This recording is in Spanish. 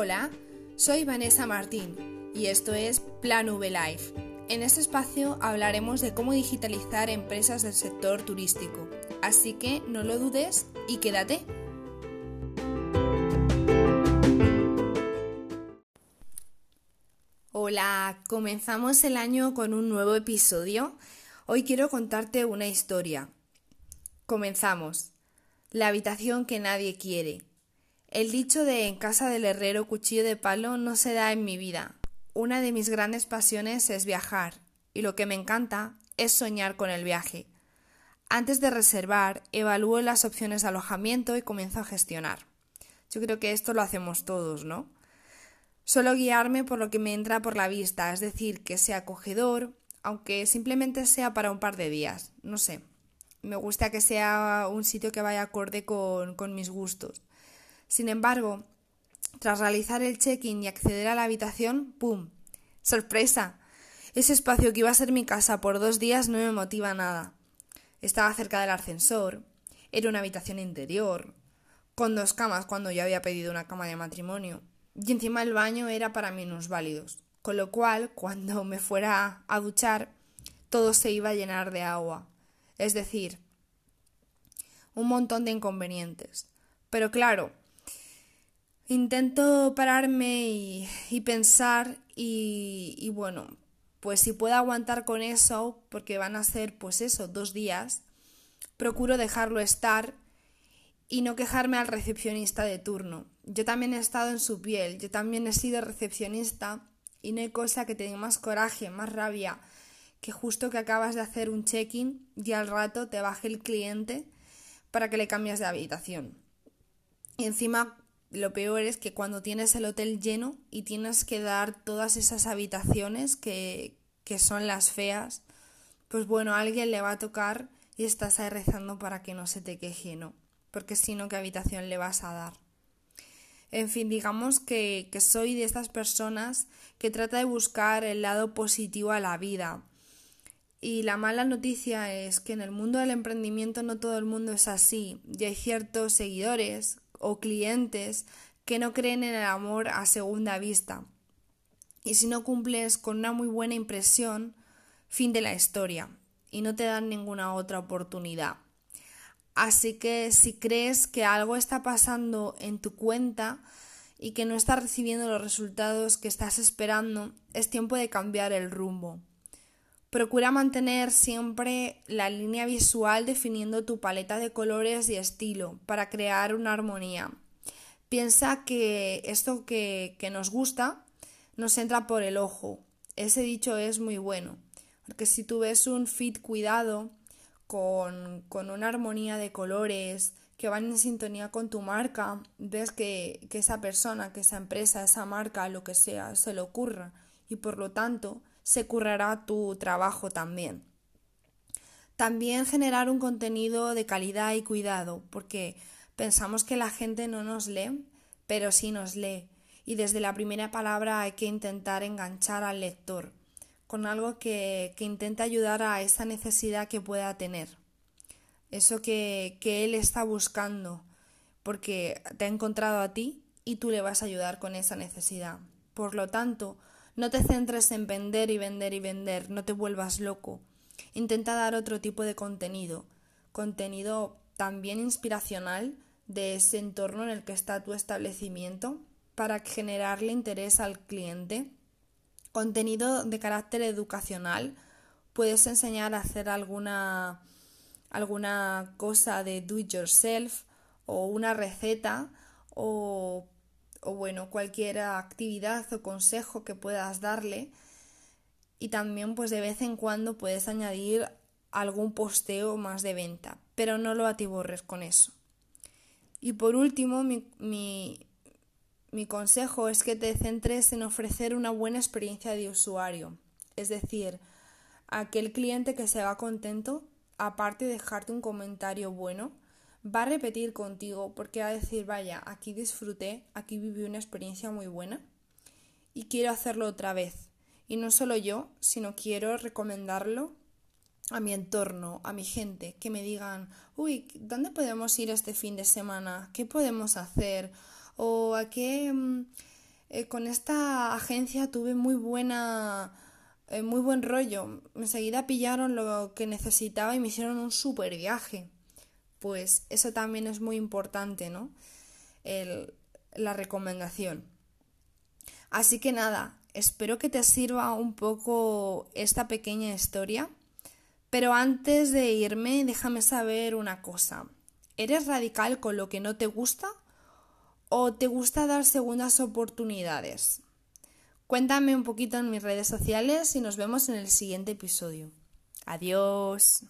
Hola, soy Vanessa Martín y esto es Plan V Life. En este espacio hablaremos de cómo digitalizar empresas del sector turístico, así que no lo dudes y quédate. Hola, comenzamos el año con un nuevo episodio. Hoy quiero contarte una historia. Comenzamos. La habitación que nadie quiere. El dicho de en casa del herrero cuchillo de palo no se da en mi vida. Una de mis grandes pasiones es viajar, y lo que me encanta es soñar con el viaje. Antes de reservar, evalúo las opciones de alojamiento y comienzo a gestionar. Yo creo que esto lo hacemos todos, ¿no? Suelo guiarme por lo que me entra por la vista, es decir, que sea acogedor, aunque simplemente sea para un par de días, no sé. Me gusta que sea un sitio que vaya acorde con, con mis gustos. Sin embargo, tras realizar el check-in y acceder a la habitación, ¡pum! ¡Sorpresa! Ese espacio que iba a ser mi casa por dos días no me motiva nada. Estaba cerca del ascensor, era una habitación interior, con dos camas cuando yo había pedido una cama de matrimonio, y encima el baño era para válidos, con lo cual, cuando me fuera a duchar, todo se iba a llenar de agua. Es decir, un montón de inconvenientes. Pero claro, intento pararme y, pensar y, bueno, pues si puedo aguantar con eso, porque van a ser pues eso, dos días, procuro dejarlo estar y no quejarme al recepcionista de turno. Yo también he estado en su piel, yo también he sido recepcionista y no hay cosa que te dé más coraje, más rabia que justo que acabas de hacer un check-in y al rato te baje el cliente para que le cambies de habitación. Y encima lo peor es que cuando tienes el hotel lleno y tienes que dar todas esas habitaciones que, que son las feas, pues bueno, alguien le va a tocar y estás ahí rezando para que no se te queje, ¿no? Porque si no, ¿qué habitación le vas a dar? En fin, digamos que, que soy de estas personas que trata de buscar el lado positivo a la vida. Y la mala noticia es que en el mundo del emprendimiento no todo el mundo es así y hay ciertos seguidores o clientes que no creen en el amor a segunda vista. Y si no cumples con una muy buena impresión, fin de la historia y no te dan ninguna otra oportunidad. Así que si crees que algo está pasando en tu cuenta y que no estás recibiendo los resultados que estás esperando, es tiempo de cambiar el rumbo. Procura mantener siempre la línea visual definiendo tu paleta de colores y estilo para crear una armonía. Piensa que esto que, nos gusta nos entra por el ojo. Ese dicho es muy bueno, porque si tú ves un fit cuidado con, con una armonía de colores que van en sintonía con tu marca, ves que, que esa persona, que esa empresa, esa marca, lo que sea, se le ocurra y por lo tanto se currará tu trabajo también. También generar un contenido de calidad y cuidado, porque pensamos que la gente no nos lee, pero sí nos lee, y desde la primera palabra hay que intentar enganchar al lector con algo que, que intente ayudar a esa necesidad que pueda tener, eso que, que él está buscando, porque te ha encontrado a ti y tú le vas a ayudar con esa necesidad. Por lo tanto, no te centres en vender y vender y vender, no te vuelvas loco. Intenta dar otro tipo de contenido, contenido también inspiracional de ese entorno en el que está tu establecimiento para generarle interés al cliente. Contenido de carácter educacional, puedes enseñar a hacer alguna alguna cosa de do it yourself o una receta o o bueno, cualquier actividad o consejo que puedas darle. Y también pues de vez en cuando puedes añadir algún posteo más de venta, pero no lo atiborres con eso. Y por último, mi, mi, mi consejo es que te centres en ofrecer una buena experiencia de usuario. Es decir, aquel cliente que se va contento, aparte de dejarte un comentario bueno, va a repetir contigo porque va a decir, vaya, aquí disfruté, aquí viví una experiencia muy buena y quiero hacerlo otra vez. Y no solo yo, sino quiero recomendarlo a mi entorno, a mi gente, que me digan, uy, ¿dónde podemos ir este fin de semana? ¿Qué podemos hacer? ¿O a qué, mm, eh, con esta agencia tuve muy buena, eh, muy buen rollo. Enseguida pillaron lo que necesitaba y me hicieron un super viaje. Pues eso también es muy importante, ¿no? El, la recomendación. Así que nada, espero que te sirva un poco esta pequeña historia. Pero antes de irme, déjame saber una cosa. ¿Eres radical con lo que no te gusta o te gusta dar segundas oportunidades? Cuéntame un poquito en mis redes sociales y nos vemos en el siguiente episodio. Adiós.